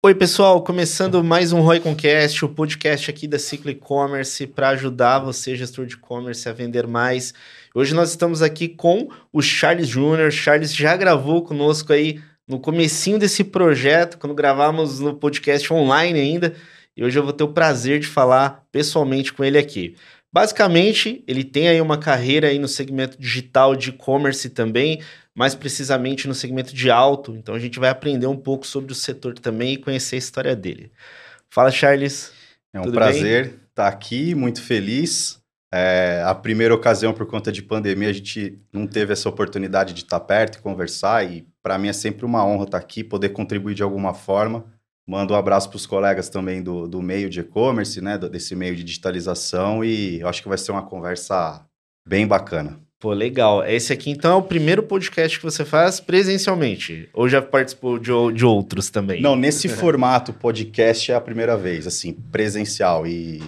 Oi, pessoal, começando mais um Roy Concast, o podcast aqui da Ciclo E-Commerce para ajudar você, gestor de e-commerce, a vender mais. Hoje nós estamos aqui com o Charles Júnior. Charles já gravou conosco aí no comecinho desse projeto, quando gravamos no podcast online ainda, e hoje eu vou ter o prazer de falar pessoalmente com ele aqui. Basicamente, ele tem aí uma carreira aí no segmento digital de e-commerce também, mais precisamente no segmento de auto. Então a gente vai aprender um pouco sobre o setor também e conhecer a história dele. Fala, Charles. É um prazer bem? estar aqui, muito feliz. É, a primeira ocasião, por conta de pandemia, a gente não teve essa oportunidade de estar perto e conversar, e para mim é sempre uma honra estar aqui, poder contribuir de alguma forma. Mando um abraço para os colegas também do, do meio de e-commerce, né, desse meio de digitalização, e acho que vai ser uma conversa bem bacana. Pô, legal. Esse aqui, então, é o primeiro podcast que você faz presencialmente? Ou já participou de, de outros também? Não, nesse formato podcast é a primeira vez, assim, presencial. E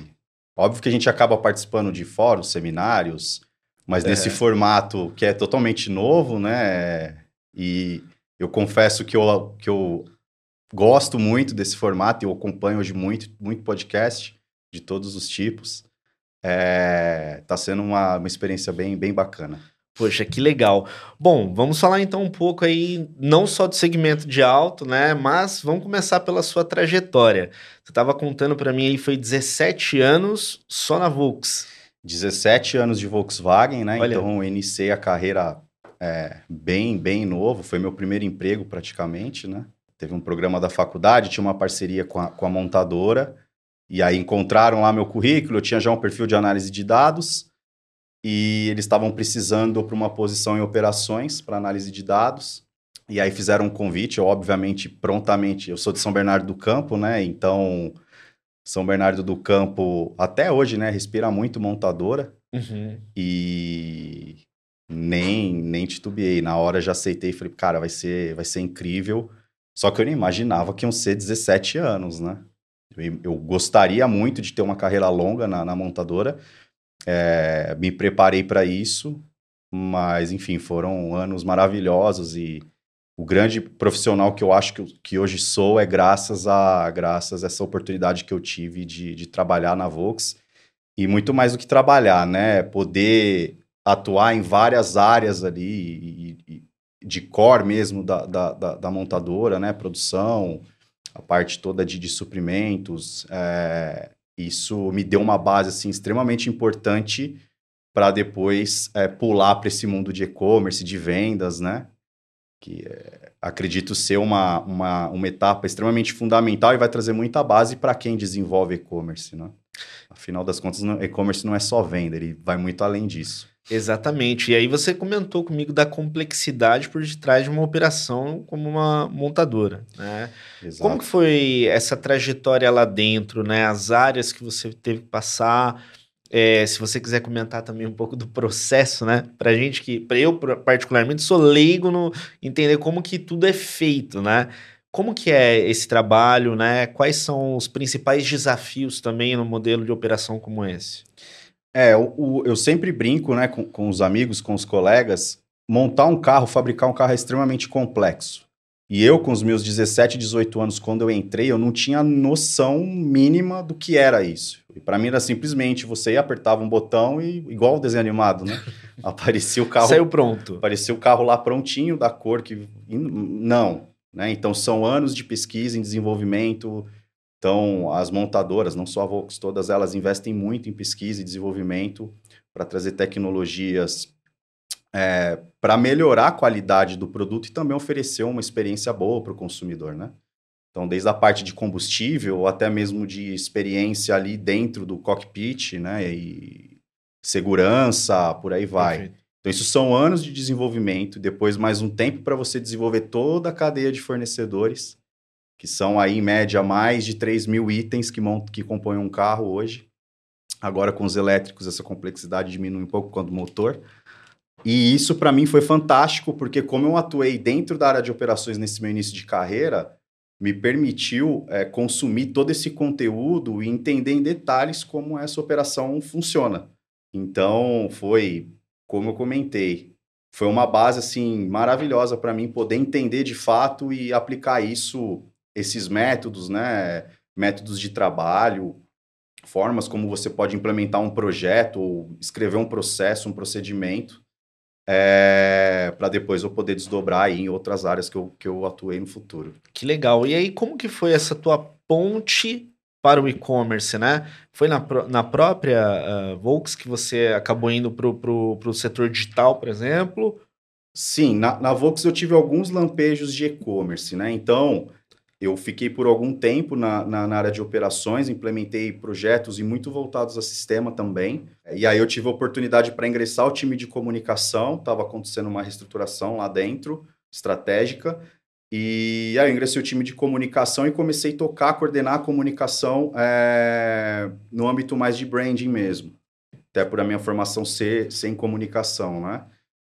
óbvio que a gente acaba participando de fóruns, seminários, mas é. nesse formato que é totalmente novo, né? E eu confesso que eu, que eu gosto muito desse formato, eu acompanho hoje muito, muito podcast de todos os tipos. É, tá sendo uma, uma experiência bem, bem bacana. Poxa, que legal. Bom, vamos falar então um pouco aí, não só do segmento de alto, né? Mas vamos começar pela sua trajetória. Você estava contando para mim aí, foi 17 anos só na Volks. 17 anos de Volkswagen, né? Olha. Então eu iniciei a carreira é, bem, bem novo. Foi meu primeiro emprego praticamente, né? Teve um programa da faculdade, tinha uma parceria com a, com a montadora. E aí encontraram lá meu currículo, eu tinha já um perfil de análise de dados e eles estavam precisando para uma posição em operações para análise de dados. E aí fizeram um convite, eu obviamente prontamente, eu sou de São Bernardo do Campo, né? Então São Bernardo do Campo até hoje, né, respira muito montadora. Uhum. E nem nem titubeei, na hora já aceitei, falei, cara, vai ser vai ser incrível. Só que eu nem imaginava que iam ser 17 anos, né? Eu, gostaria muito de ter uma carreira longa na, na montadora. É, me preparei para isso, mas enfim, foram anos maravilhosos e o grande profissional que eu acho que, que hoje sou é graças a graças a essa oportunidade que eu tive de, de trabalhar na Vox e muito mais do que trabalhar, né? Poder atuar em várias áreas ali e, e, de core mesmo da, da, da, da montadora, né? Produção, a parte toda de, de suprimentos. É, isso me deu uma base assim, extremamente importante para depois é, pular para esse mundo de e-commerce, de vendas, né? Que é, acredito ser uma, uma, uma etapa extremamente fundamental e vai trazer muita base para quem desenvolve e-commerce, né? Afinal das contas, e-commerce não é só venda, ele vai muito além disso. Exatamente. E aí você comentou comigo da complexidade por detrás de uma operação como uma montadora, né? Exato. Como que foi essa trajetória lá dentro, né? As áreas que você teve que passar. É, se você quiser comentar também um pouco do processo, né? Pra gente que, para eu particularmente, sou leigo no entender como que tudo é feito, né? Como que é esse trabalho, né? Quais são os principais desafios também no modelo de operação como esse? É, o, eu sempre brinco, né, com, com os amigos, com os colegas, montar um carro, fabricar um carro é extremamente complexo. E eu, com os meus 17, 18 anos, quando eu entrei, eu não tinha noção mínima do que era isso. E para mim era simplesmente você apertava um botão e, igual o desenho animado, né? Aparecia o carro. Saiu pronto. Aparecia o carro lá prontinho, da cor que. Não. Né? Então são anos de pesquisa em desenvolvimento, então, as montadoras, não só a Volks, todas elas investem muito em pesquisa e desenvolvimento para trazer tecnologias é, para melhorar a qualidade do produto e também oferecer uma experiência boa para o consumidor, né? Então, desde a parte de combustível ou até mesmo de experiência ali dentro do cockpit, né? E segurança, por aí vai. Perfeito. Então, isso são anos de desenvolvimento, depois mais um tempo para você desenvolver toda a cadeia de fornecedores que são aí em média mais de 3 mil itens que, que compõem um carro hoje. Agora com os elétricos essa complexidade diminui um pouco quando o motor. E isso para mim foi fantástico, porque como eu atuei dentro da área de operações nesse meu início de carreira, me permitiu é, consumir todo esse conteúdo e entender em detalhes como essa operação funciona. Então foi, como eu comentei, foi uma base assim maravilhosa para mim poder entender de fato e aplicar isso esses métodos, né? Métodos de trabalho, formas como você pode implementar um projeto, ou escrever um processo, um procedimento, é, para depois eu poder desdobrar em outras áreas que eu, que eu atuei no futuro. Que legal. E aí, como que foi essa tua ponte para o e-commerce, né? Foi na, na própria uh, Volks que você acabou indo para o setor digital, por exemplo? Sim, na, na Volks eu tive alguns lampejos de e-commerce, né? Então, eu fiquei por algum tempo na, na, na, área de operações, implementei projetos e muito voltados a sistema também. E aí eu tive a oportunidade para ingressar ao time de comunicação, estava acontecendo uma reestruturação lá dentro, estratégica. E aí eu ingressei o time de comunicação e comecei a tocar, coordenar a comunicação é, no âmbito mais de branding mesmo. Até por a minha formação ser, ser em comunicação, né?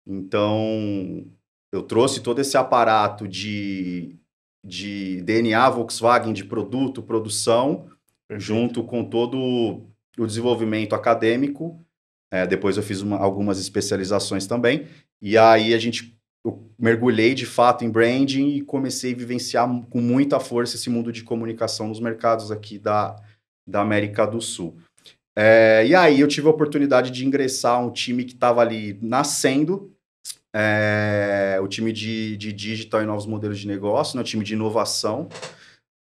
Então, eu trouxe todo esse aparato de de DNA Volkswagen de produto, produção, Perfeito. junto com todo o desenvolvimento acadêmico. É, depois eu fiz uma, algumas especializações também. E aí a gente eu mergulhei de fato em branding e comecei a vivenciar com muita força esse mundo de comunicação nos mercados aqui da, da América do Sul. É, e aí eu tive a oportunidade de ingressar um time que estava ali nascendo, é, o time de, de digital e novos modelos de negócio, né, o time de inovação,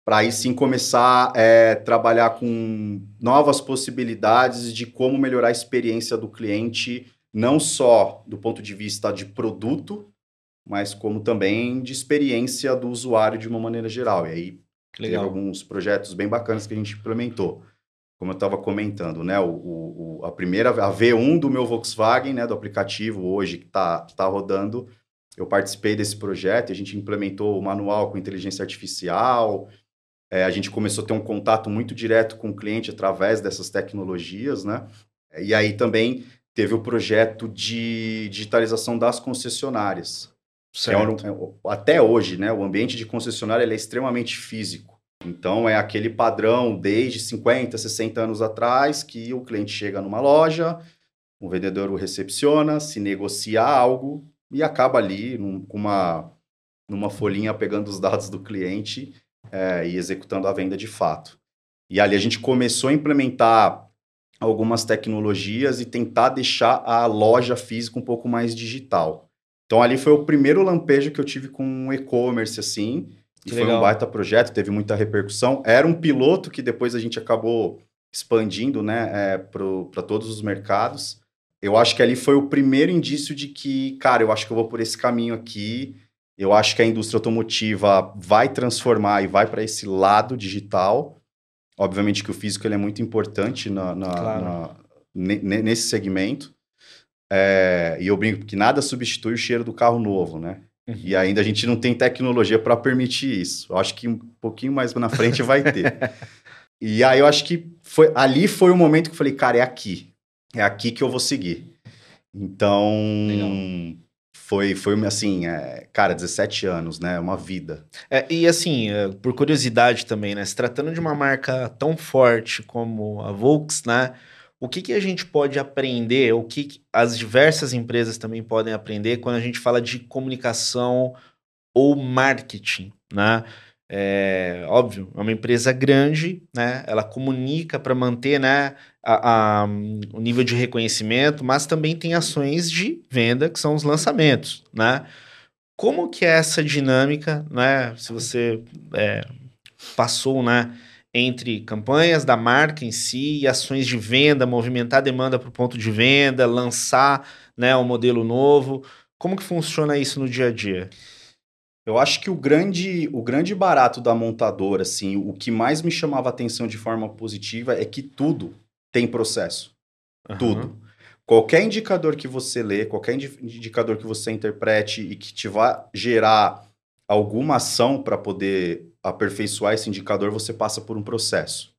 para aí sim começar a é, trabalhar com novas possibilidades de como melhorar a experiência do cliente, não só do ponto de vista de produto, mas como também de experiência do usuário de uma maneira geral. E aí teve alguns projetos bem bacanas que a gente implementou como eu estava comentando, né, o, o, a primeira, a V1 do meu Volkswagen, né, do aplicativo hoje que está tá rodando, eu participei desse projeto e a gente implementou o manual com inteligência artificial, é, a gente começou a ter um contato muito direto com o cliente através dessas tecnologias, né, e aí também teve o projeto de digitalização das concessionárias. É um, é, até hoje, né, o ambiente de concessionária é extremamente físico. Então, é aquele padrão desde 50, 60 anos atrás que o cliente chega numa loja, o vendedor o recepciona, se negocia algo e acaba ali num, com uma, numa folhinha pegando os dados do cliente é, e executando a venda de fato. E ali a gente começou a implementar algumas tecnologias e tentar deixar a loja física um pouco mais digital. Então ali foi o primeiro lampejo que eu tive com e-commerce assim, que e legal. foi um baita projeto, teve muita repercussão. Era um piloto que depois a gente acabou expandindo né, é, para todos os mercados. Eu acho que ali foi o primeiro indício de que, cara, eu acho que eu vou por esse caminho aqui. Eu acho que a indústria automotiva vai transformar e vai para esse lado digital. Obviamente que o físico ele é muito importante na, na, claro. na nesse segmento. É, e eu brinco que nada substitui o cheiro do carro novo, né? Uhum. E ainda a gente não tem tecnologia para permitir isso. Eu acho que um pouquinho mais na frente vai ter. e aí eu acho que foi ali foi o momento que eu falei, cara, é aqui. É aqui que eu vou seguir. Então, Legal. foi, foi assim, é, cara, 17 anos, né? Uma vida. É, e assim, é, por curiosidade também, né? Se tratando de uma marca tão forte como a Volks, né? O que, que a gente pode aprender, o que as diversas empresas também podem aprender quando a gente fala de comunicação ou marketing, né? É, óbvio, é uma empresa grande, né? Ela comunica para manter né, a, a, o nível de reconhecimento, mas também tem ações de venda, que são os lançamentos, né? Como que é essa dinâmica, né? Se você é, passou, né? Entre campanhas da marca em si e ações de venda, movimentar a demanda para o ponto de venda, lançar né, um modelo novo. Como que funciona isso no dia a dia? Eu acho que o grande, o grande barato da montadora, assim, o que mais me chamava atenção de forma positiva é que tudo tem processo. Uhum. Tudo. Qualquer indicador que você lê, qualquer indicador que você interprete e que te vá gerar alguma ação para poder aperfeiçoar esse indicador, você passa por um processo.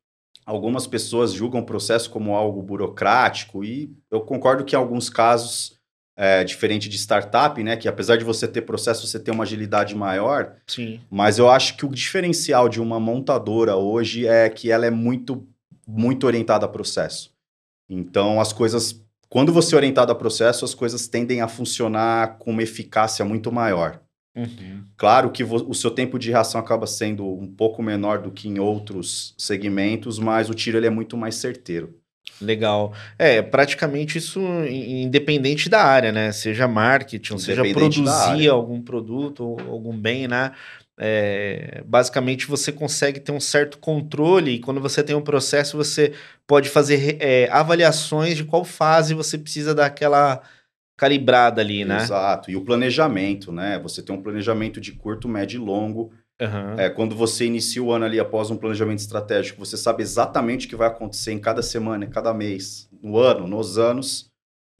Algumas pessoas julgam o processo como algo burocrático e eu concordo que em alguns casos, é, diferente de startup, né, que apesar de você ter processo, você tem uma agilidade maior. Sim. Mas eu acho que o diferencial de uma montadora hoje é que ela é muito, muito orientada a processo. Então, as coisas, quando você é orientado a processo, as coisas tendem a funcionar com uma eficácia muito maior. Uhum. Claro que o seu tempo de reação acaba sendo um pouco menor do que em outros segmentos, mas o tiro ele é muito mais certeiro. Legal. É, praticamente isso independente da área, né? Seja marketing, seja produzir algum produto ou algum bem, né? É, basicamente você consegue ter um certo controle e quando você tem um processo você pode fazer é, avaliações de qual fase você precisa daquela calibrada ali, né? Exato. E o planejamento, né? Você tem um planejamento de curto, médio e longo. Uhum. É, quando você inicia o ano ali após um planejamento estratégico, você sabe exatamente o que vai acontecer em cada semana, em cada mês, no ano, nos anos.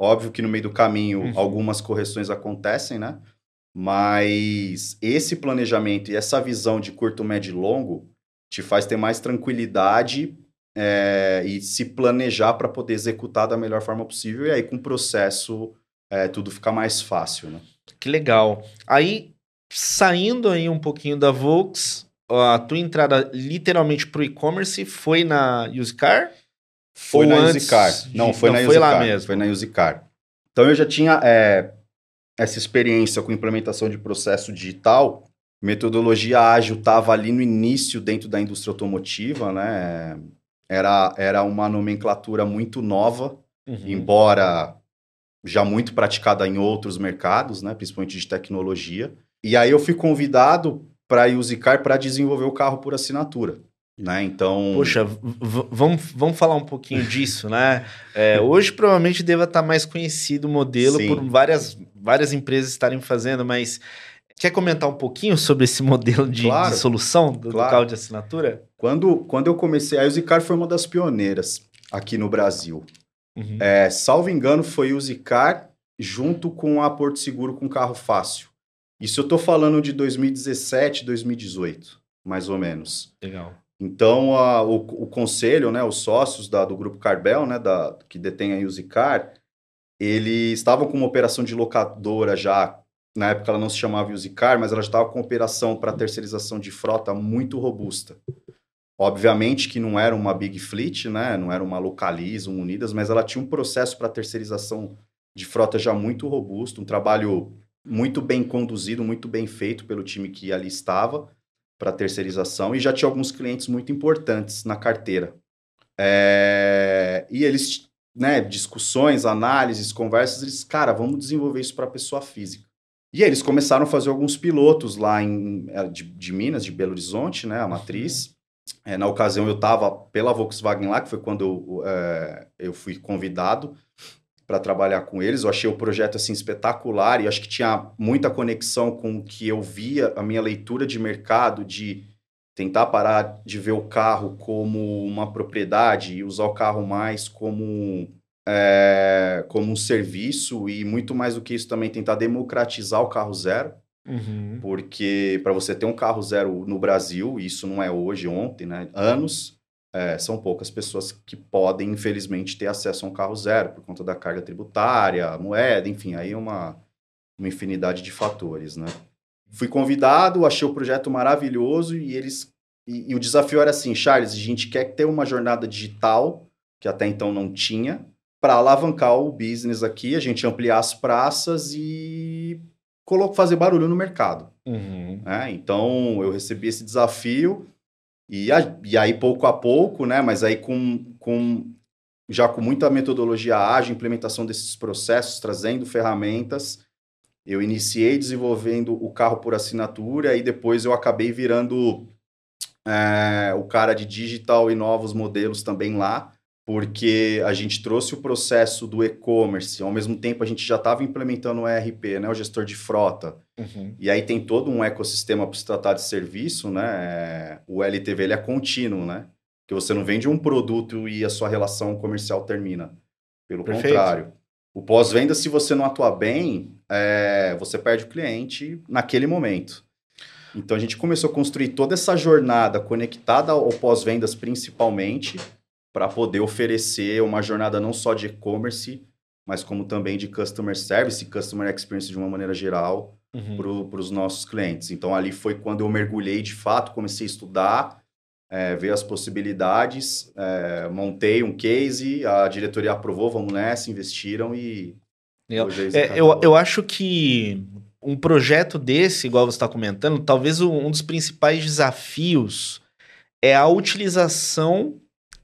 Óbvio que no meio do caminho uhum. algumas correções acontecem, né? Mas esse planejamento e essa visão de curto, médio e longo te faz ter mais tranquilidade é, e se planejar para poder executar da melhor forma possível. E aí, com o processo é, tudo fica mais fácil, né? Que legal. Aí, saindo aí um pouquinho da Volks, a tua entrada literalmente para o e-commerce foi na Usecar? Foi na Usecar. Não, foi Não, na foi Usecar. lá mesmo. Foi na Usecar. Então eu já tinha é, essa experiência com implementação de processo digital. Metodologia ágil estava ali no início dentro da indústria automotiva, né? Era, era uma nomenclatura muito nova, uhum. embora já muito praticada em outros mercados, né, principalmente de tecnologia. E aí eu fui convidado para a Usicar para desenvolver o carro por assinatura. Né? Então. Poxa, vamos, vamos falar um pouquinho disso, né? É, hoje provavelmente deva estar tá mais conhecido o modelo Sim. por várias, várias empresas estarem fazendo, mas quer comentar um pouquinho sobre esse modelo de, claro, de solução do, claro. do, carro de assinatura? Quando, quando eu comecei, a Usicar foi uma das pioneiras aqui no Brasil. Uhum. É, salvo engano, foi o Zicar junto com a Porto Seguro com carro fácil. Isso eu tô falando de 2017, 2018, mais ou menos. Legal. Então, a, o, o, conselho, né, os sócios da, do grupo Carbel, né, da, que detém a Uzicar, eles estavam com uma operação de locadora já. Na época ela não se chamava Uzicar, mas ela já estava com operação para terceirização de frota muito robusta. Obviamente que não era uma Big Fleet, né? Não era uma Localiza, um Unidas, mas ela tinha um processo para terceirização de frota já muito robusto, um trabalho muito bem conduzido, muito bem feito pelo time que ali estava para terceirização e já tinha alguns clientes muito importantes na carteira. É... E eles, né, discussões, análises, conversas, eles, cara, vamos desenvolver isso para pessoa física. E aí eles começaram a fazer alguns pilotos lá em, é, de, de Minas, de Belo Horizonte, né, a matriz. É, na ocasião, eu estava pela Volkswagen lá, que foi quando eu, é, eu fui convidado para trabalhar com eles. Eu achei o projeto assim espetacular e acho que tinha muita conexão com o que eu via, a minha leitura de mercado, de tentar parar de ver o carro como uma propriedade e usar o carro mais como, é, como um serviço e muito mais do que isso também tentar democratizar o carro zero. Uhum. Porque para você ter um carro zero no Brasil, isso não é hoje, ontem, né? Anos, é, são poucas pessoas que podem, infelizmente, ter acesso a um carro zero por conta da carga tributária, moeda, enfim, aí é uma, uma infinidade de fatores, né? Fui convidado, achei o projeto maravilhoso e eles. E, e o desafio era assim, Charles, a gente quer ter uma jornada digital, que até então não tinha, para alavancar o business aqui, a gente ampliar as praças e fazer barulho no mercado. Uhum. Né? Então, eu recebi esse desafio e, a, e aí, pouco a pouco, né? mas aí com, com já com muita metodologia ágil, implementação desses processos, trazendo ferramentas, eu iniciei desenvolvendo o carro por assinatura e depois eu acabei virando é, o cara de digital e novos modelos também lá porque a gente trouxe o processo do e-commerce, ao mesmo tempo a gente já estava implementando o ERP, né, o gestor de frota. Uhum. E aí tem todo um ecossistema para se tratar de serviço, né? O LTV ele é contínuo, né? Que você não vende um produto e a sua relação comercial termina. Pelo Perfeito. contrário. O pós-venda, se você não atuar bem, é, você perde o cliente naquele momento. Então a gente começou a construir toda essa jornada conectada ao pós-vendas principalmente para poder oferecer uma jornada não só de e-commerce, mas como também de customer service e customer experience de uma maneira geral uhum. para os nossos clientes. Então, ali foi quando eu mergulhei de fato, comecei a estudar, é, ver as possibilidades, é, montei um case, a diretoria aprovou, vamos nessa, investiram e. É, eu, eu acho que um projeto desse, igual você está comentando, talvez um dos principais desafios é a utilização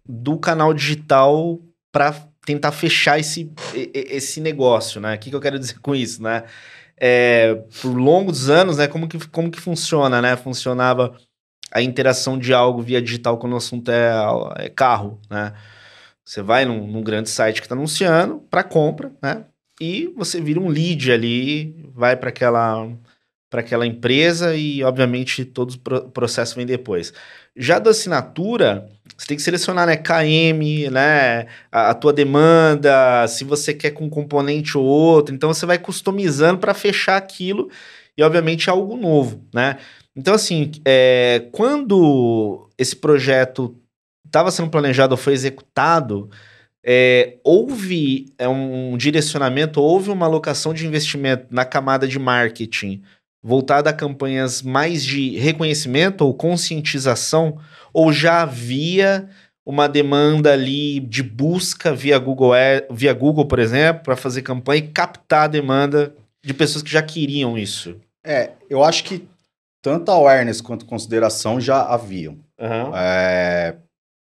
do canal digital para tentar fechar esse, esse negócio, né? O que, que eu quero dizer com isso, né? É, por longos anos, né? Como que, como que funciona, né? Funcionava a interação de algo via digital quando o assunto é, é carro, né? Você vai num, num grande site que está anunciando para compra, né? E você vira um lead ali, vai para aquela para aquela empresa e, obviamente, todo o processo vem depois. Já da assinatura, você tem que selecionar, né, KM, né, a, a, tua demanda, se você quer com um componente ou outro. Então, você vai customizando para fechar aquilo e, obviamente, é algo novo, né? Então, assim, é, quando esse projeto estava sendo planejado ou foi executado, é, houve é, um direcionamento, houve uma alocação de investimento na camada de marketing voltada a campanhas mais de reconhecimento ou conscientização, ou já havia uma demanda ali de busca via Google, via Google por exemplo, para fazer campanha e captar a demanda de pessoas que já queriam isso? É, eu acho que tanto awareness quanto consideração já haviam. Uhum. É,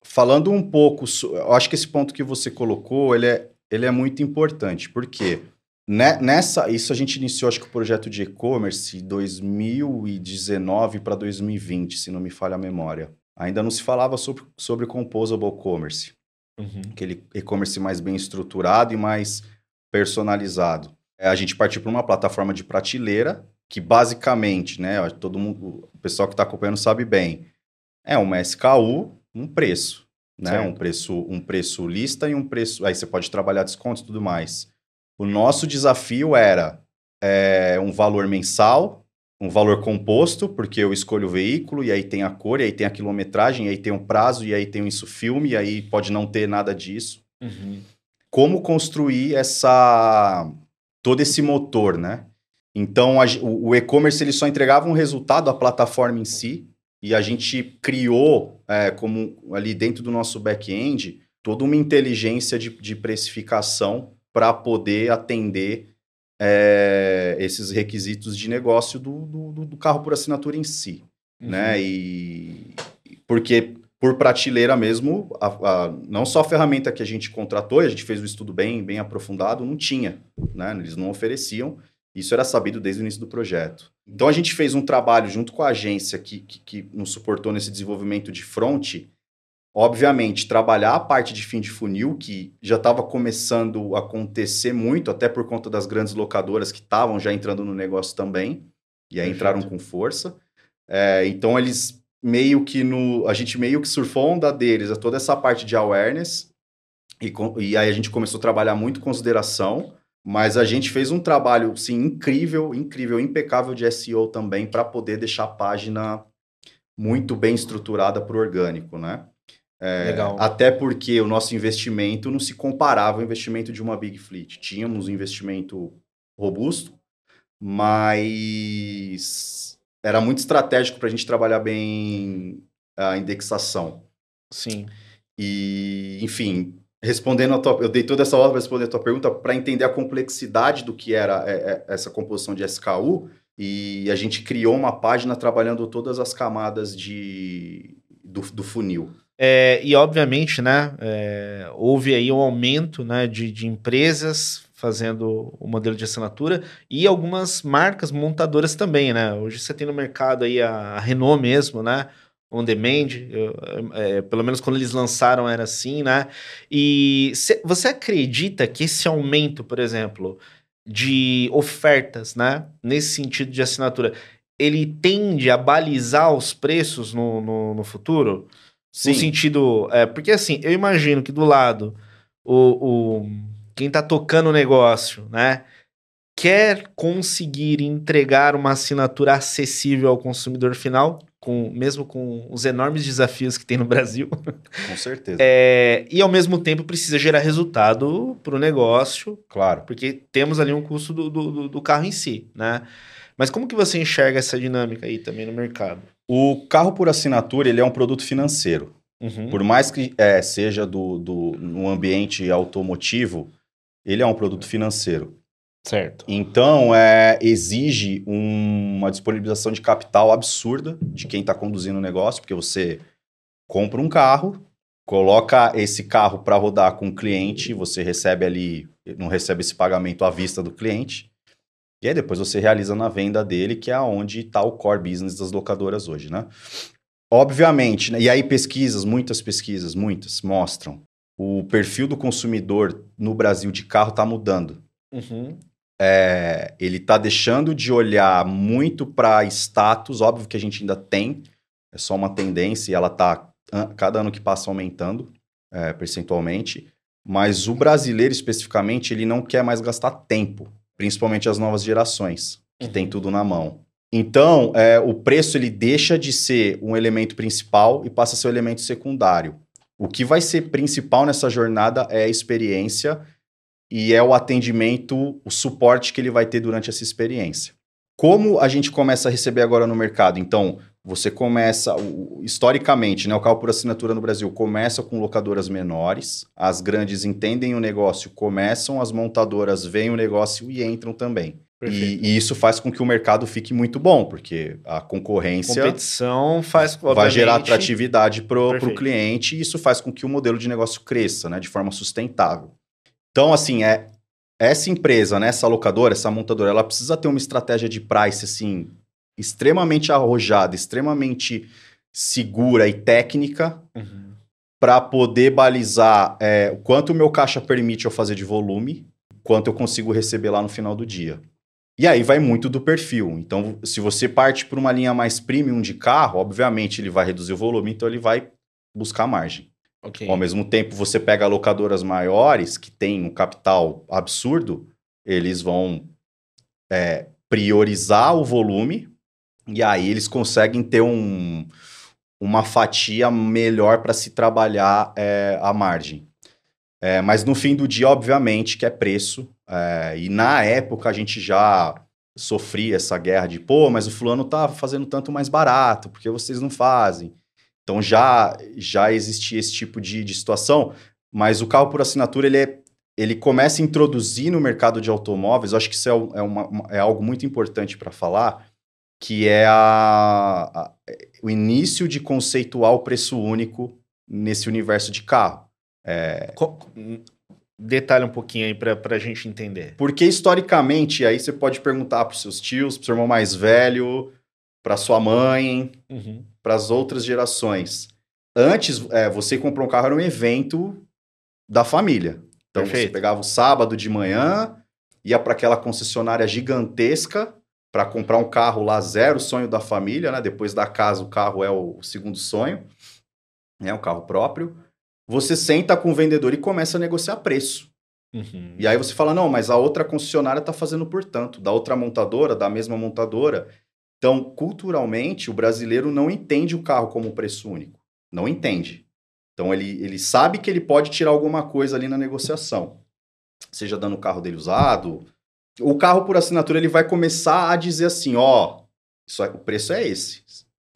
falando um pouco, eu acho que esse ponto que você colocou, ele é, ele é muito importante, porque nessa, isso a gente iniciou, acho que o projeto de e-commerce 2019 para 2020, se não me falha a memória. Ainda não se falava sobre, sobre composable commerce, uhum. aquele e-commerce mais bem estruturado e mais personalizado. É, a gente partiu para uma plataforma de prateleira, que basicamente, né, todo mundo, o pessoal que está acompanhando sabe bem, é uma SKU, um preço, né, certo. um preço, um preço lista e um preço, aí você pode trabalhar descontos e tudo mais. O nosso desafio era é, um valor mensal, um valor composto, porque eu escolho o veículo, e aí tem a cor, e aí tem a quilometragem, e aí tem um prazo, e aí tem isso filme, e aí pode não ter nada disso. Uhum. Como construir essa todo esse motor, né? Então, a, o, o e-commerce ele só entregava um resultado à plataforma em si, e a gente criou, é, como ali dentro do nosso back-end, toda uma inteligência de, de precificação para poder atender é, esses requisitos de negócio do, do, do, carro por assinatura em si. Uhum. Né? E, porque por prateleira mesmo, a, a, não só a ferramenta que a gente contratou, a gente fez um estudo bem, bem aprofundado, não tinha. Né? Eles não ofereciam. Isso era sabido desde o início do projeto. Então a gente fez um trabalho junto com a agência que, que, que nos suportou nesse desenvolvimento de front. Obviamente, trabalhar a parte de fim de funil, que já estava começando a acontecer muito, até por conta das grandes locadoras que estavam já entrando no negócio também, e aí Perfeito. entraram com força. É, então eles meio que no. A gente meio que surfou a onda deles, a toda essa parte de awareness. E, e aí a gente começou a trabalhar muito consideração. Mas a gente fez um trabalho, sim, incrível, incrível, impecável de SEO também para poder deixar a página muito bem estruturada para o orgânico, né? É. Até porque o nosso investimento não se comparava ao investimento de uma Big Fleet. Tínhamos um investimento robusto, mas era muito estratégico para a gente trabalhar bem a indexação. Sim. E, enfim, respondendo a tua, eu dei toda essa hora para responder a tua pergunta para entender a complexidade do que era é, é, essa composição de SKU e a gente criou uma página trabalhando todas as camadas de, do, do funil. É, e obviamente, né, é, houve aí um aumento né, de, de empresas fazendo o modelo de assinatura e algumas marcas montadoras também, né? Hoje você tem no mercado aí a, Renault mesmo, né? on demand, eu, é, pelo menos quando eles lançaram era assim, né? E cê, você acredita que esse aumento, por exemplo, de ofertas, né, nesse sentido de assinatura, ele tende a balizar os preços no, no, no futuro? Sim. No sentido. É, porque assim, eu imagino que do lado, o, o quem está tocando o negócio, né? Quer conseguir entregar uma assinatura acessível ao consumidor final, com, mesmo com os enormes desafios que tem no Brasil. Com certeza. É, e ao mesmo tempo precisa gerar resultado para o negócio. Claro. Porque temos ali um custo do, do, do, carro em si, né? Mas como que você enxerga essa dinâmica aí também no mercado? O carro por assinatura ele é um produto financeiro. Uhum. Por mais que é, seja do, do, no ambiente automotivo, ele é um produto financeiro. Certo. Então, é, exige um, uma disponibilização de capital absurda de quem está conduzindo o negócio, porque você compra um carro, coloca esse carro para rodar com o cliente, você recebe ali, não recebe esse pagamento à vista do cliente, e aí depois você realiza na venda dele, que é onde está o core business das locadoras hoje, né? Obviamente, né? e aí pesquisas, muitas pesquisas, muitas, mostram o perfil do consumidor no Brasil de carro está mudando. Uhum é, ele está deixando de olhar muito para status, óbvio que a gente ainda tem, é só uma tendência e ela está, cada ano que passa, aumentando é, percentualmente, mas o brasileiro especificamente, ele não quer mais gastar tempo, principalmente as novas gerações, que uhum. tem tudo na mão. Então, é, o preço ele deixa de ser um elemento principal e passa a ser um elemento secundário. O que vai ser principal nessa jornada é a experiência e é o atendimento, o suporte que ele vai ter durante essa experiência. Como a gente começa a receber agora no mercado? Então, você começa, historicamente, né, o carro por assinatura no Brasil começa com locadoras menores, as grandes entendem o negócio, começam, as montadoras veem o negócio e entram também. E, e, isso faz com que o mercado fique muito bom, porque a concorrência. Competição faz. Vai gerar atratividade para o cliente e isso faz com que o modelo de negócio cresça né, de forma sustentável. Então, assim, é essa empresa, né, essa locadora, essa montadora, ela precisa ter uma estratégia de price, assim, extremamente arrojada, extremamente segura e técnica uhum. para poder balizar é, o quanto o meu caixa permite eu fazer de volume, quanto eu consigo receber lá no final do dia. E aí vai muito do perfil. Então, se você parte por uma linha mais premium de carro, obviamente ele vai reduzir o volume, então ele vai buscar margem. Okay. Ao mesmo tempo, você pega locadoras maiores, que têm um capital absurdo, eles vão é, priorizar o volume e aí eles conseguem ter um, uma fatia melhor para se trabalhar é, a margem. É, mas no fim do dia, obviamente, que é preço. É, e na época a gente já sofria essa guerra de, pô, mas o fulano tá fazendo tanto mais barato, porque vocês não fazem. Então já, já existia esse tipo de, de situação, mas o carro por assinatura ele, é, ele começa a introduzir no mercado de automóveis, eu acho que isso é, é, uma, é algo muito importante para falar, que é a, a, o início de conceituar o preço único nesse universo de carro. É... Detalhe um pouquinho aí para a gente entender. Porque historicamente, aí você pode perguntar para os seus tios, para o seu irmão mais velho, para sua mãe, uhum para as outras gerações. Antes, é, você comprou um carro era um evento da família. Então Perfeito. você pegava o sábado de manhã, ia para aquela concessionária gigantesca para comprar um carro lá zero, sonho da família, né? Depois da casa, o carro é o segundo sonho, é um carro próprio. Você senta com o vendedor e começa a negociar preço. Uhum. E aí você fala, não, mas a outra concessionária está fazendo por tanto, da outra montadora, da mesma montadora. Então, culturalmente, o brasileiro não entende o carro como preço único. Não entende. Então, ele, ele sabe que ele pode tirar alguma coisa ali na negociação. Seja dando o carro dele usado. O carro por assinatura, ele vai começar a dizer assim, ó, isso, o preço é esse.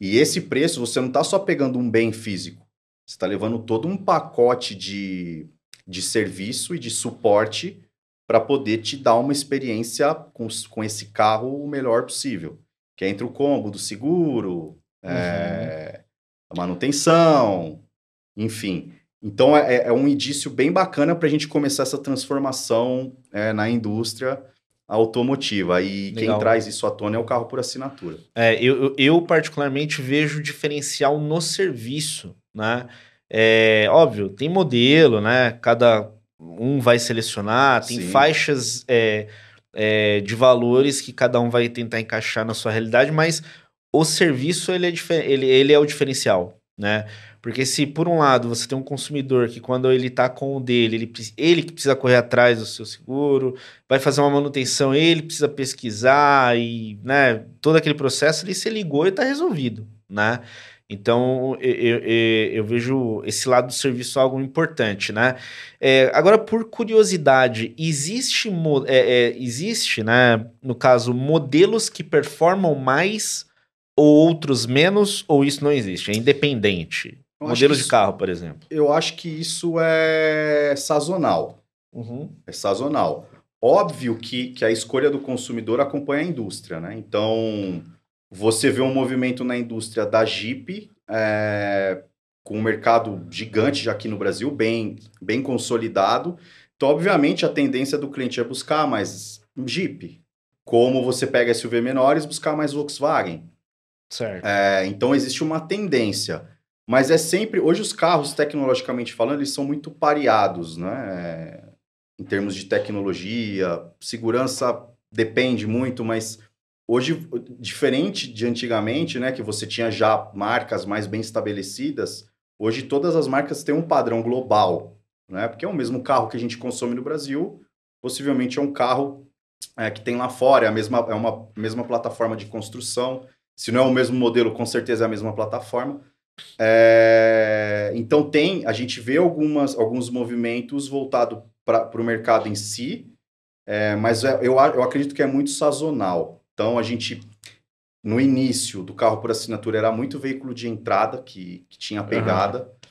E esse preço, você não está só pegando um bem físico. Você está levando todo um pacote de, de serviço e de suporte para poder te dar uma experiência com, com esse carro o melhor possível que entra o combo do seguro, uhum. é, a manutenção, enfim. Então é, é, é um indício bem bacana para a gente começar essa transformação é, na indústria automotiva. E Legal. quem traz isso à tona é o carro por assinatura. É, eu, eu particularmente vejo diferencial no serviço, né? É, óbvio, tem modelo, né? Cada um vai selecionar, tem Sim. faixas é, é, de valores que cada um vai tentar encaixar na sua realidade, mas o serviço ele é, ele, ele é o diferencial, né? Porque se por um lado você tem um consumidor que quando ele está com o dele, ele, ele que precisa correr atrás do seu seguro, vai fazer uma manutenção, ele precisa pesquisar e, né, todo aquele processo, ele se ligou e está resolvido, né? Então, eu, eu, eu, vejo esse lado do serviço algo importante, né? É, agora, por curiosidade, existe, é, é, existe, né, no caso, modelos que performam mais ou outros menos, ou isso não existe? É independente? Eu modelos de isso, carro, por exemplo. Eu acho que isso é sazonal. Uhum. É sazonal. óbvio que, que a escolha do consumidor acompanha a indústria, né? Então, você vê um movimento na indústria da Jeep, é, com um mercado gigante já aqui no Brasil, bem, bem consolidado. Então, obviamente, a tendência do cliente é buscar mais Jeep. Como você pega SUV menores, buscar mais Volkswagen. Certo. É, então, existe uma tendência. Mas é sempre. Hoje, os carros, tecnologicamente falando, eles são muito pareados, né? Em termos de tecnologia, segurança depende muito, mas hoje, diferente de antigamente, né? Que você tinha já marcas mais bem estabelecidas, hoje todas as marcas têm um padrão global, né? Porque é o mesmo carro que a gente consome no Brasil, possivelmente é um carro é, que tem lá fora, é a mesma, é uma mesma plataforma de construção. Se não é o mesmo modelo, com certeza é a mesma plataforma. É, então tem, a gente vê algumas, alguns movimentos voltados para o mercado em si, é, mas é, eu, eu acredito que é muito sazonal. Então a gente, no início do carro por assinatura, era muito veículo de entrada que, que tinha pegada. Uhum.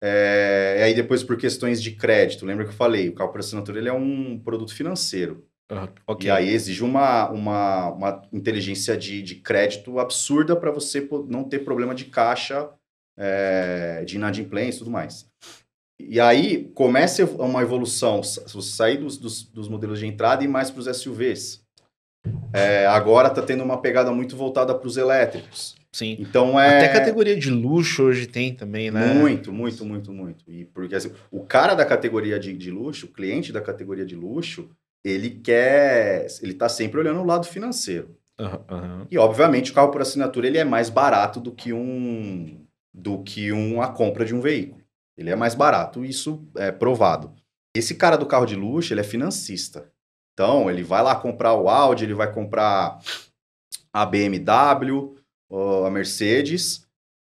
É, e aí depois por questões de crédito, lembra que eu falei, o carro por assinatura ele é um produto financeiro. Uhum, okay. E aí exige uma, uma, uma inteligência de, de crédito absurda para você não ter problema de caixa é, de inadimplência e tudo mais. E aí começa uma evolução, sair dos, dos, dos modelos de entrada e mais para os SUVs. É, agora está tendo uma pegada muito voltada para os elétricos. Sim. Então é. Até categoria de luxo hoje tem também, né? Muito, muito, muito, muito. E porque assim, o cara da categoria de, de luxo, o cliente da categoria de luxo, ele quer. Ele está sempre olhando o lado financeiro. Uhum. E, obviamente, o carro por assinatura ele é mais barato do que um do que uma compra de um veículo. Ele é mais barato, isso é provado. Esse cara do carro de luxo, ele é financista. Então, ele vai lá comprar o Audi, ele vai comprar a BMW, a Mercedes.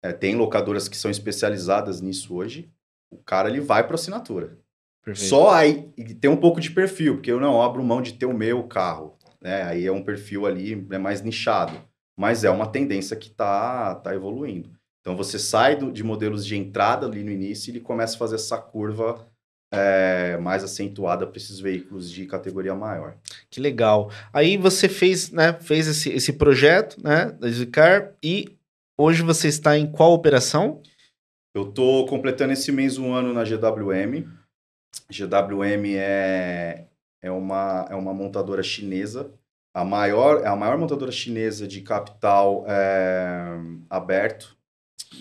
É, tem locadoras que são especializadas nisso hoje. O cara, ele vai para assinatura. Perfeito. Só aí tem um pouco de perfil, porque eu não abro mão de ter o meu carro. Né? Aí é um perfil ali é mais nichado. Mas é uma tendência que está tá evoluindo. Então você sai do, de modelos de entrada ali no início e ele começa a fazer essa curva é, mais acentuada para esses veículos de categoria maior. Que legal. Aí você fez, né, fez esse, esse projeto, né, da Zwicar e hoje você está em qual operação? Eu estou completando esse mês um ano na GWM. GWM é, é, uma, é uma montadora chinesa, a maior, é a maior montadora chinesa de capital é, aberto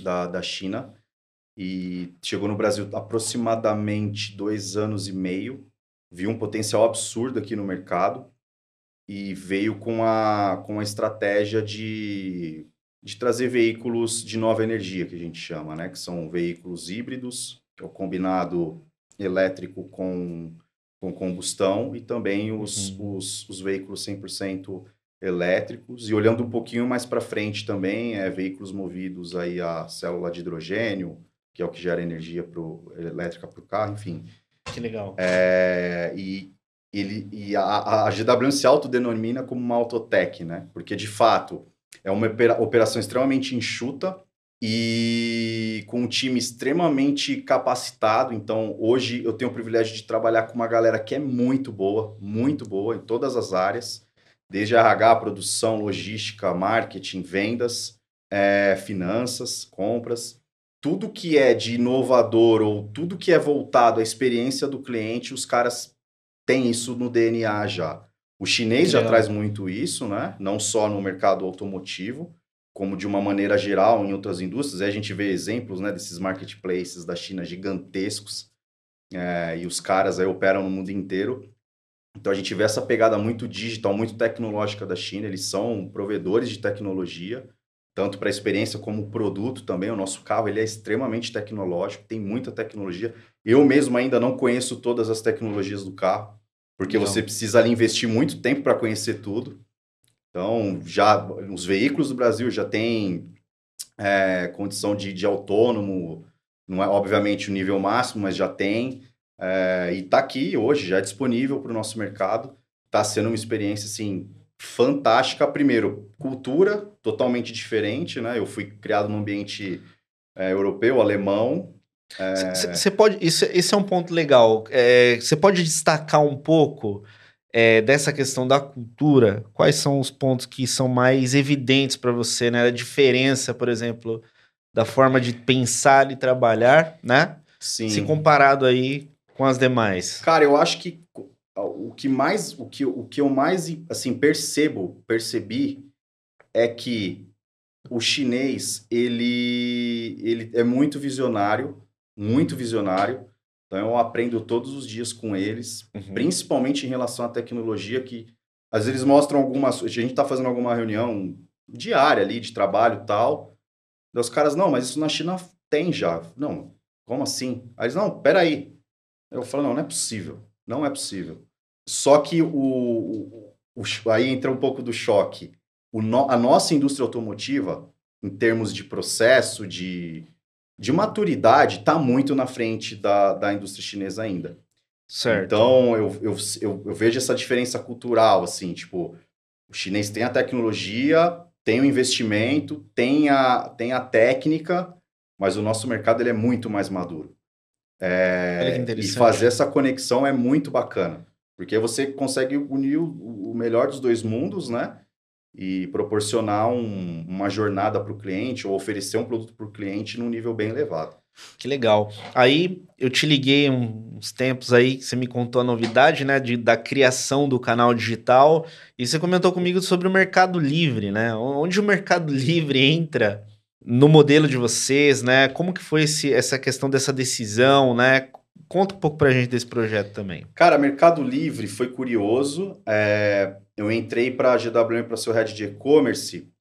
da, da China e chegou no Brasil aproximadamente dois anos e meio. Viu um potencial absurdo aqui no mercado e veio com a, com a estratégia de, de trazer veículos de nova energia, que a gente chama, né? Que são veículos híbridos, que é o combinado elétrico com, com combustão, e também os, uhum. os, os veículos 100% elétricos. E olhando um pouquinho mais para frente também é veículos movidos aí a célula de hidrogênio que é o que gera energia pro, elétrica para o carro enfim. Que legal. É, e ele e a, a GWM se autodenomina como uma autotech né? Porque de fato é uma operação extremamente enxuta e com um time extremamente capacitado. Então, hoje eu tenho o privilégio de trabalhar com uma galera que é muito boa, muito boa em todas as áreas desde RH, produção, logística, marketing, vendas, é, finanças, compras. Tudo que é de inovador ou tudo que é voltado à experiência do cliente, os caras têm isso no DNA já. O chinês já traz muito isso, né? Não só no mercado automotivo, como de uma maneira geral em outras indústrias. A gente vê exemplos né, desses marketplaces da China gigantescos, é, e os caras aí operam no mundo inteiro. Então a gente vê essa pegada muito digital, muito tecnológica da China. Eles são provedores de tecnologia, tanto para experiência como produto também. O nosso carro ele é extremamente tecnológico, tem muita tecnologia. Eu mesmo ainda não conheço todas as tecnologias do carro, porque não. você precisa ali investir muito tempo para conhecer tudo. Então, já os veículos do Brasil já têm é, condição de, de autônomo, não é obviamente o nível máximo, mas já tem. É, e está aqui hoje, já é disponível para o nosso mercado. Está sendo uma experiência, assim, fantástica. Primeiro, cultura totalmente diferente, né? Eu fui criado num ambiente é, europeu, alemão. Você é... pode... Isso, esse é um ponto legal. Você é, pode destacar um pouco é, dessa questão da cultura, quais são os pontos que são mais evidentes para você, né? A diferença, por exemplo, da forma de pensar e trabalhar, né? Sim. Se comparado aí com as demais. Cara, eu acho que o que mais, o que, o que eu mais assim percebo, percebi é que o chinês ele ele é muito visionário, muito visionário. Então eu aprendo todos os dias com eles, uhum. principalmente em relação à tecnologia que às vezes eles mostram algumas, a gente está fazendo alguma reunião diária ali de trabalho e tal. E os caras, não, mas isso na China tem já. Não, como assim? Aí eles, não, peraí. Eu falo, não, não é possível. Não é possível. Só que o, o, o aí entra um pouco do choque. O no, a nossa indústria automotiva, em termos de processo, de, de maturidade, está muito na frente da, da indústria chinesa ainda. Certo. Então, eu, eu, eu, eu vejo essa diferença cultural, assim, tipo, o chinês tem a tecnologia, tem o investimento, tem a, tem a técnica, mas o nosso mercado ele é muito mais maduro. É, e fazer essa conexão é muito bacana, porque você consegue unir o, o melhor dos dois mundos, né? E proporcionar um, uma jornada para o cliente ou oferecer um produto para o cliente num nível bem elevado. Que legal. Aí eu te liguei uns tempos aí, você me contou a novidade, né, de, da criação do canal digital, e você comentou comigo sobre o Mercado Livre, né? Onde o Mercado Livre entra no modelo de vocês, né? Como que foi esse, essa questão dessa decisão, né? Conta um pouco pra gente desse projeto também. Cara, Mercado Livre foi curioso. É, eu entrei para a GWM para ser o head de e-commerce,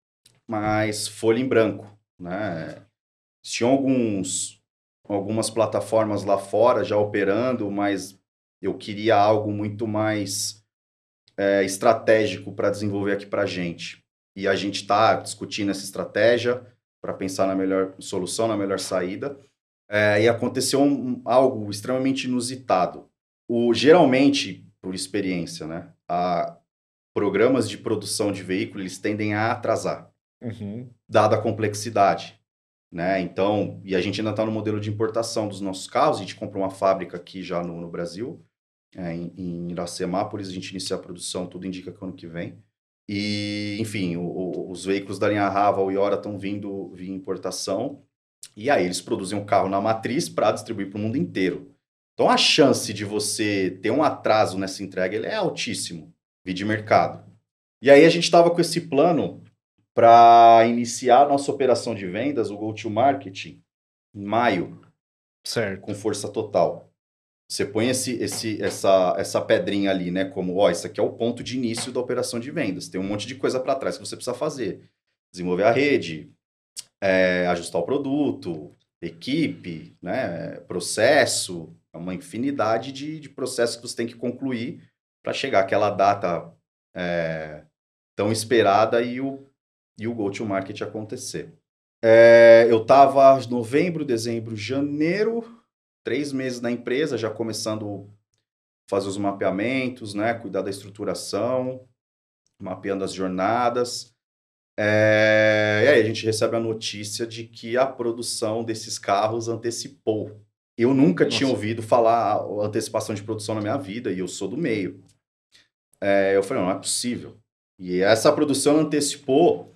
mas folha em branco, né? Tinha alguns algumas plataformas lá fora já operando, mas eu queria algo muito mais é, estratégico para desenvolver aqui para a gente. E a gente está discutindo essa estratégia para pensar na melhor solução, na melhor saída. É, e aconteceu um, algo extremamente inusitado. O, geralmente, por experiência, né, a, programas de produção de veículos eles tendem a atrasar, uhum. dada a complexidade. Né? Então, e a gente ainda está no modelo de importação dos nossos carros. A gente comprou uma fábrica aqui já no, no Brasil, é, em, em Iracemápolis. A gente inicia a produção, tudo indica que ano que vem. E, enfim, o, o, os veículos da linha Rava e Iora estão vindo via importação. E aí eles produzem um carro na matriz para distribuir para o mundo inteiro. Então a chance de você ter um atraso nessa entrega é altíssimo, de mercado. E aí a gente estava com esse plano para iniciar nossa operação de vendas, o go-to-market, em maio. Certo. Com força total. Você põe esse, esse, essa, essa pedrinha ali, né? Como, ó, isso aqui é o ponto de início da operação de vendas. Tem um monte de coisa para trás que você precisa fazer. Desenvolver a rede, é, ajustar o produto, equipe, né? Processo, é uma infinidade de, de processos que você tem que concluir para chegar àquela data é, tão esperada e o e o go-to-market acontecer. É, eu estava novembro, dezembro, janeiro, três meses na empresa, já começando a fazer os mapeamentos, né, cuidar da estruturação, mapeando as jornadas. É, e aí a gente recebe a notícia de que a produção desses carros antecipou. Eu nunca Nossa. tinha ouvido falar antecipação de produção na minha vida e eu sou do meio. É, eu falei, não, não é possível. E essa produção antecipou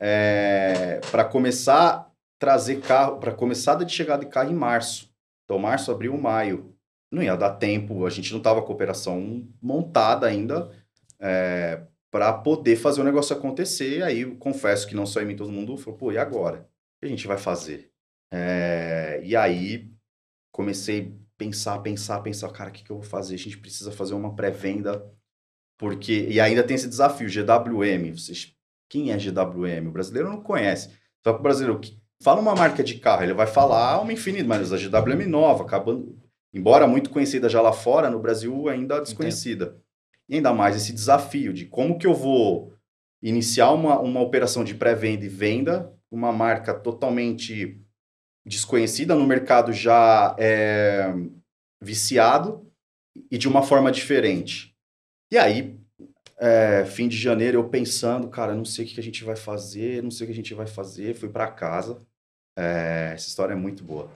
é, para começar a trazer carro, para começar a de chegada de carro em março. Então, março, abril, maio. Não ia dar tempo, a gente não estava com a operação montada ainda é, para poder fazer o negócio acontecer. Aí, confesso que não só em mim, todo mundo falou, pô, e agora? O que a gente vai fazer? É, e aí, comecei a pensar, pensar, pensar, cara, o que, que eu vou fazer? A gente precisa fazer uma pré-venda, porque... E ainda tem esse desafio, GWM, vocês quem é GWM? O brasileiro não conhece. Só que o brasileiro fala uma marca de carro, ele vai falar uma infinita, mas a GWM nova, acabando, embora muito conhecida já lá fora, no Brasil ainda desconhecida. Entendo. E ainda mais esse desafio de como que eu vou iniciar uma, uma operação de pré-venda e venda, uma marca totalmente desconhecida no mercado já é, viciado e de uma forma diferente. E aí é, fim de janeiro, eu pensando, cara, não sei o que a gente vai fazer, não sei o que a gente vai fazer. Fui para casa. É, essa história é muito boa.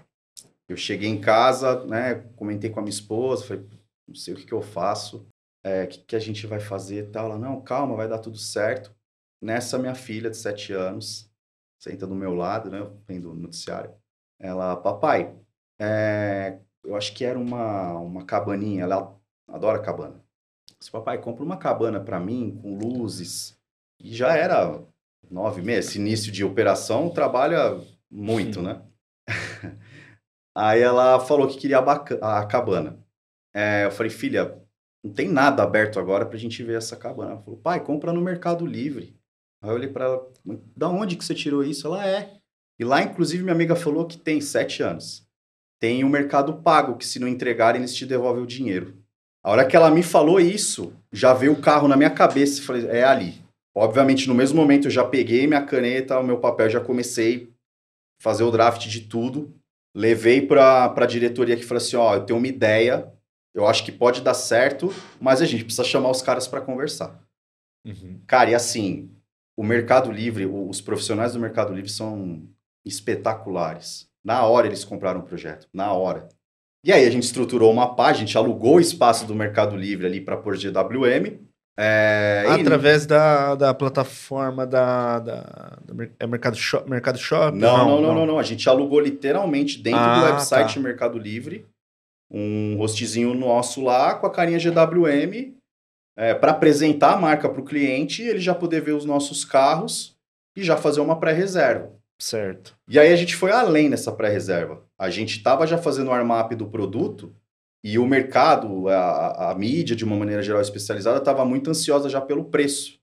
Eu cheguei em casa, né, comentei com a minha esposa, falei, não sei o que, que eu faço. é, que, que a gente vai fazer e tal. Ela, não, calma, vai dar tudo certo. Nessa, minha filha de sete anos, senta do meu lado, né, vendo o noticiário. Ela, papai, é, eu acho que era uma, uma cabaninha, ela adora cabana. Disse, papai, compra uma cabana para mim, com luzes. E já era nove meses, esse início de operação trabalha muito, né? Aí ela falou que queria a, a cabana. É, eu falei, filha, não tem nada aberto agora pra gente ver essa cabana. Ela falou, pai, compra no Mercado Livre. Aí eu olhei pra ela, da onde que você tirou isso? Ela é. E lá, inclusive, minha amiga falou que tem sete anos. Tem o Mercado Pago, que se não entregarem, eles te devolvem o dinheiro. A hora que ela me falou isso, já veio o carro na minha cabeça e falei, é ali. Obviamente, no mesmo momento, eu já peguei minha caneta, o meu papel, já comecei a fazer o draft de tudo. Levei para a diretoria que falou assim: ó, eu tenho uma ideia, eu acho que pode dar certo, mas a gente precisa chamar os caras para conversar. Uhum. Cara, e assim, o Mercado Livre, os profissionais do Mercado Livre são espetaculares. Na hora eles compraram o projeto, na hora. E aí a gente estruturou uma página, a gente alugou o espaço do Mercado Livre ali para pôr GWM. É, Através e... da, da plataforma da, da, da é Mercado Shop? Mercado Shop? Não não, não, não, não, não. A gente alugou literalmente dentro ah, do website tá. Mercado Livre um hostzinho nosso lá com a carinha GWM é, para apresentar a marca para o cliente, ele já poder ver os nossos carros e já fazer uma pré-reserva. Certo. E aí a gente foi além nessa pré-reserva. A gente estava já fazendo o armap do produto e o mercado, a, a mídia, de uma maneira geral especializada, estava muito ansiosa já pelo preço.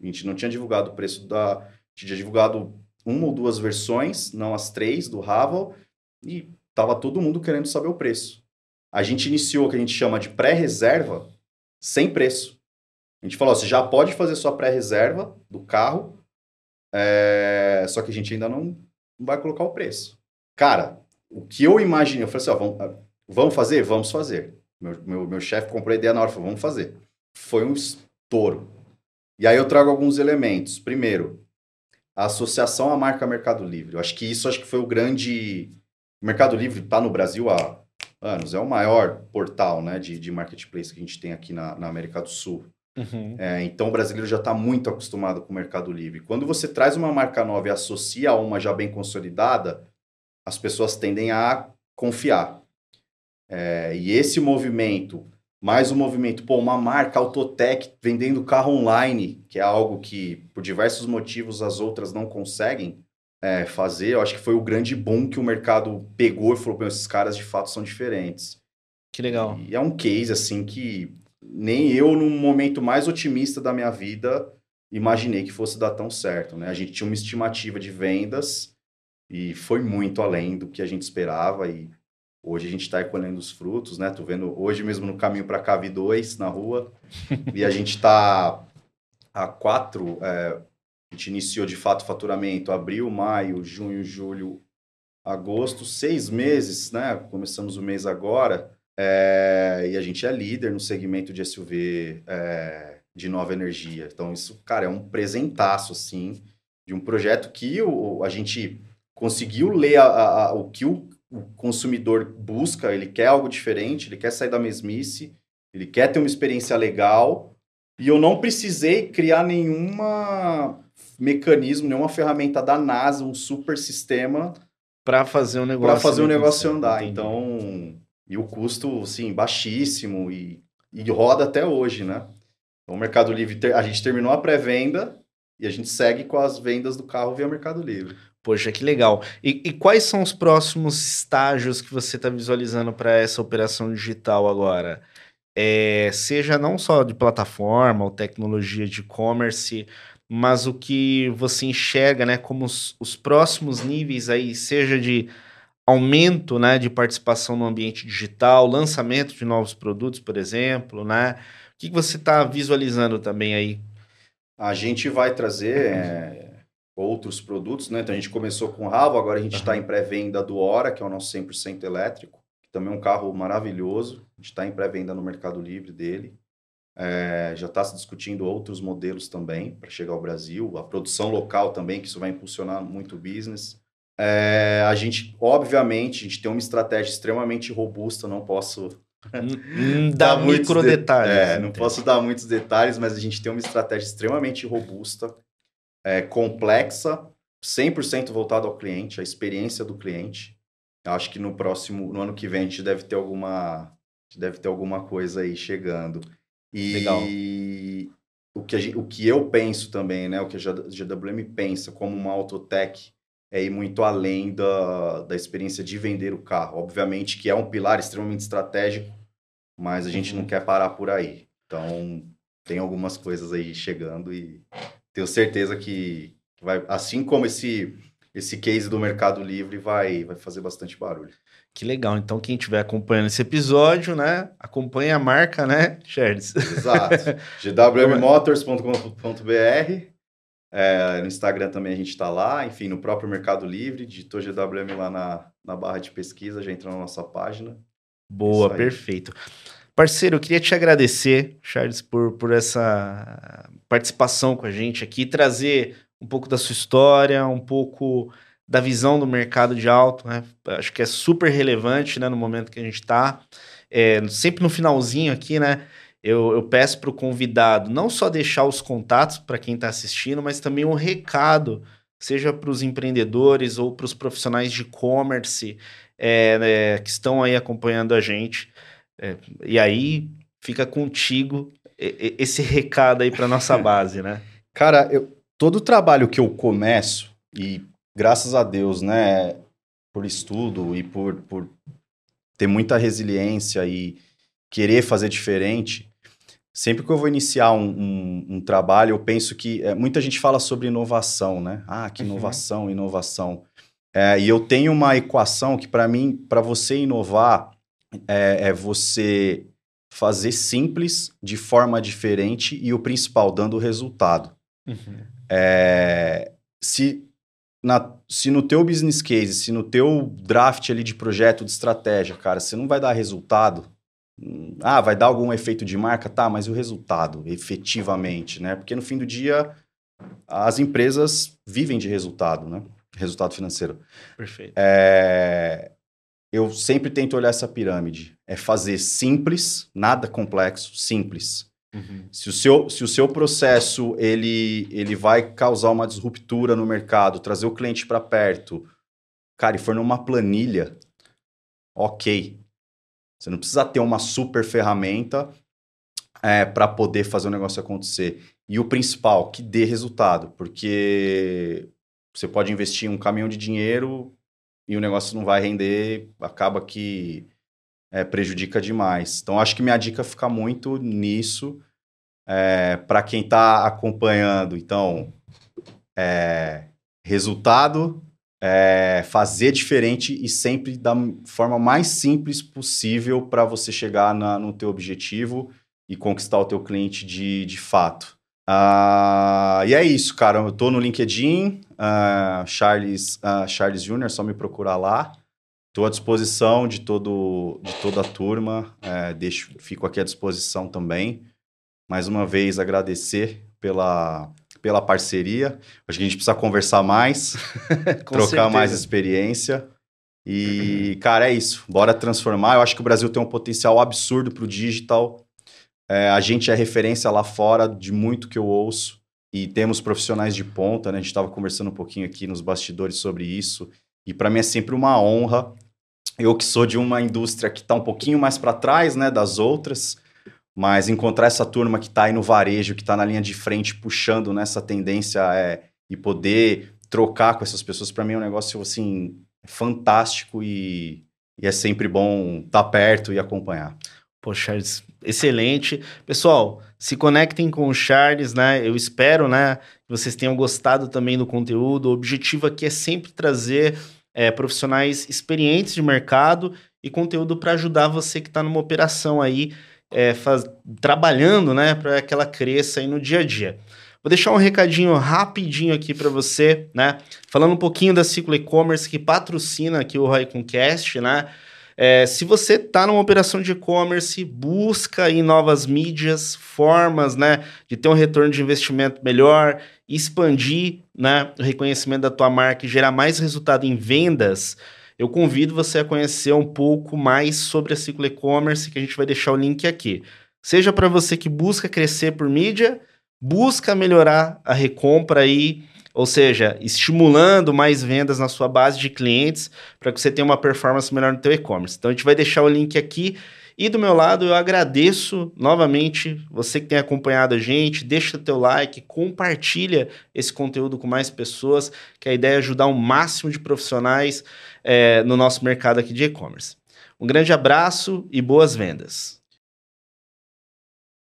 A gente não tinha divulgado o preço da. A gente tinha divulgado uma ou duas versões, não as três, do Ravel, e estava todo mundo querendo saber o preço. A gente iniciou o que a gente chama de pré-reserva sem preço. A gente falou, você já pode fazer sua pré-reserva do carro, é... só que a gente ainda não, vai colocar o preço. Cara, o que eu imaginei, eu falei assim, ó, vamos, vamos fazer? Vamos fazer. Meu, meu, meu chefe comprou a ideia na hora, falou, vamos fazer. Foi um estouro. E aí eu trago alguns elementos. Primeiro, a associação à marca Mercado Livre. Eu acho que isso acho que foi o grande... O Mercado Livre está no Brasil há anos. É o maior portal né, de, de marketplace que a gente tem aqui na, na América do Sul. Uhum. É, então o brasileiro já está muito acostumado com o Mercado Livre. Quando você traz uma marca nova e associa a uma já bem consolidada, as pessoas tendem a confiar. É, e esse movimento, mais um movimento, pô, uma marca Autotech vendendo carro online, que é algo que, por diversos motivos, as outras não conseguem é, fazer, eu acho que foi o grande boom que o mercado pegou e falou, esses caras de fato são diferentes. Que legal. E é um case, assim, que nem eu, no momento mais otimista da minha vida, imaginei que fosse dar tão certo, né? A gente tinha uma estimativa de vendas e foi muito além do que a gente esperava e hoje a gente está colhendo os frutos, né? Tô vendo hoje mesmo no caminho para cá vi dois na rua e a gente está há quatro, é, a gente iniciou de fato o faturamento abril, maio, junho, julho, agosto, seis meses, né? Começamos o mês agora é, e a gente é líder no segmento de SUV é, de nova energia. Então isso, cara, é um presentaço assim de um projeto que o, a gente conseguiu ler a, a, a, o que o, o, consumidor busca, ele quer algo diferente, ele quer sair da mesmice, ele quer ter uma experiência legal, e eu não precisei criar nenhuma mecanismo, nenhuma ferramenta da NASA, um super sistema para fazer o negócio para fazer o negócio andar. Entendi. Então, e o custo, sim, baixíssimo e, e roda até hoje, né? Então, o Mercado Livre, a gente terminou a pré-venda e a gente segue com as vendas do carro via Mercado Livre. Poxa, que legal. E, e quais são os próximos estágios que você está visualizando para essa operação digital agora? É, seja não só de plataforma ou tecnologia de e-commerce, mas o que você enxerga né, como os, os próximos níveis aí, seja de aumento né, de participação no ambiente digital, lançamento de novos produtos, por exemplo, né? O que, que você está visualizando também aí? A gente vai trazer é, outros produtos, né? Então a gente começou com o Ravo, agora a gente está uhum. em pré-venda do Hora, que é o nosso 100% elétrico, que também é um carro maravilhoso. A gente está em pré-venda no Mercado Livre dele. É, já está se discutindo outros modelos também para chegar ao Brasil, a produção local também, que isso vai impulsionar muito o business. É, a gente, obviamente, a gente tem uma estratégia extremamente robusta, não posso Não dá, dá micro de... detalhes. É, não posso dar muitos detalhes, mas a gente tem uma estratégia extremamente robusta, é, complexa, 100% voltada ao cliente, a experiência do cliente. Eu acho que no próximo, no ano que vem, a gente deve ter alguma, deve ter alguma coisa aí chegando. E Legal. O que, gente, o que eu penso também, né, o que a GWM pensa como uma autotech é ir muito além da, da experiência de vender o carro. Obviamente que é um pilar extremamente estratégico, mas a gente uhum. não quer parar por aí. Então, tem algumas coisas aí chegando e tenho certeza que vai, assim como esse esse case do Mercado Livre vai vai fazer bastante barulho. Que legal. Então, quem estiver acompanhando esse episódio, né, acompanha a marca, né, Charles? Exato. gwmmotors.com.br é, no Instagram também a gente está lá, enfim, no próprio Mercado Livre, digitou GWM lá na, na barra de pesquisa, já entra na nossa página. Boa, perfeito. Parceiro, eu queria te agradecer, Charles, por, por essa participação com a gente aqui, trazer um pouco da sua história, um pouco da visão do mercado de alto, né? Acho que é super relevante, né, no momento que a gente está. É, sempre no finalzinho aqui, né? Eu, eu peço para o convidado não só deixar os contatos para quem está assistindo, mas também um recado, seja para os empreendedores ou para os profissionais de e-commerce é, né, que estão aí acompanhando a gente. É, e aí fica contigo esse recado aí para nossa base, né? Cara, eu, todo o trabalho que eu começo, e graças a Deus, né, por estudo e por, por ter muita resiliência e querer fazer diferente, Sempre que eu vou iniciar um, um, um trabalho, eu penso que é, muita gente fala sobre inovação, né? Ah, que uhum. inovação, uhum. inovação. É, e eu tenho uma equação que, para mim, para você inovar, é, é, você fazer simples de forma diferente e o principal, dando resultado. Uhum. É, se, na, se no teu business case, se no teu draft ali de projeto, de estratégia, cara, você não vai dar resultado, ah, vai dar algum efeito de marca? Tá, mas o resultado, efetivamente, né? Porque no fim do dia, as empresas vivem de resultado, né? Resultado financeiro. Perfeito. É... Eu sempre tento olhar essa pirâmide. É fazer simples, nada complexo, simples. Uhum. Se, o seu, se o seu processo ele, ele vai causar uma disruptura no mercado, trazer o cliente para perto, cara, e for numa planilha, ok. Você não precisa ter uma super ferramenta é, para poder fazer o negócio acontecer. E o principal, que dê resultado, porque você pode investir um caminhão de dinheiro e o negócio não vai render, acaba que é, prejudica demais. Então, acho que minha dica fica muito nisso é, para quem está acompanhando. Então, é, resultado é, fazer diferente e sempre da forma mais simples possível para você chegar na, no teu objetivo e conquistar o teu cliente de, de fato. Uh, e é isso, cara. Eu tô no LinkedIn, uh, Charles, uh, Charles Júnior, só me procurar lá. Estou à disposição de, todo, de toda a turma. É, deixo, fico aqui à disposição também. Mais uma vez, agradecer pela, pela parceria. Acho que a gente precisa conversar mais, trocar certeza. mais experiência. E, uhum. cara, é isso. Bora transformar. Eu acho que o Brasil tem um potencial absurdo para o digital. É, a gente é referência lá fora de muito que eu ouço. E temos profissionais de ponta, né? A gente estava conversando um pouquinho aqui nos bastidores sobre isso. E para mim é sempre uma honra. Eu que sou de uma indústria que está um pouquinho mais para trás né, das outras, mas encontrar essa turma que está aí no varejo, que está na linha de frente, puxando nessa tendência é, e poder trocar com essas pessoas, para mim é um negócio assim fantástico e, e é sempre bom estar tá perto e acompanhar. Pô, Charles, excelente. Pessoal, se conectem com o Charles, né? Eu espero, né, que vocês tenham gostado também do conteúdo. O objetivo aqui é sempre trazer é, profissionais experientes de mercado e conteúdo para ajudar você que está numa operação aí é, faz, trabalhando, né, para que ela cresça aí no dia a dia. Vou deixar um recadinho rapidinho aqui para você, né? Falando um pouquinho da Ciclo E-Commerce que patrocina aqui o Raiconcast, né? É, se você está numa operação de e-commerce, busca em novas mídias, formas, né, de ter um retorno de investimento melhor, expandir, né, o reconhecimento da tua marca e gerar mais resultado em vendas, eu convido você a conhecer um pouco mais sobre a Ciclo E-Commerce, que a gente vai deixar o link aqui. Seja para você que busca crescer por mídia, busca melhorar a recompra aí, ou seja, estimulando mais vendas na sua base de clientes para que você tenha uma performance melhor no teu e-commerce. Então a gente vai deixar o link aqui e do meu lado, eu agradeço novamente você que tem acompanhado a gente, deixa teu like, compartilha esse conteúdo com mais pessoas, que a ideia é ajudar o um máximo de profissionais é, no nosso mercado aqui de e-commerce. Um grande abraço e boas vendas.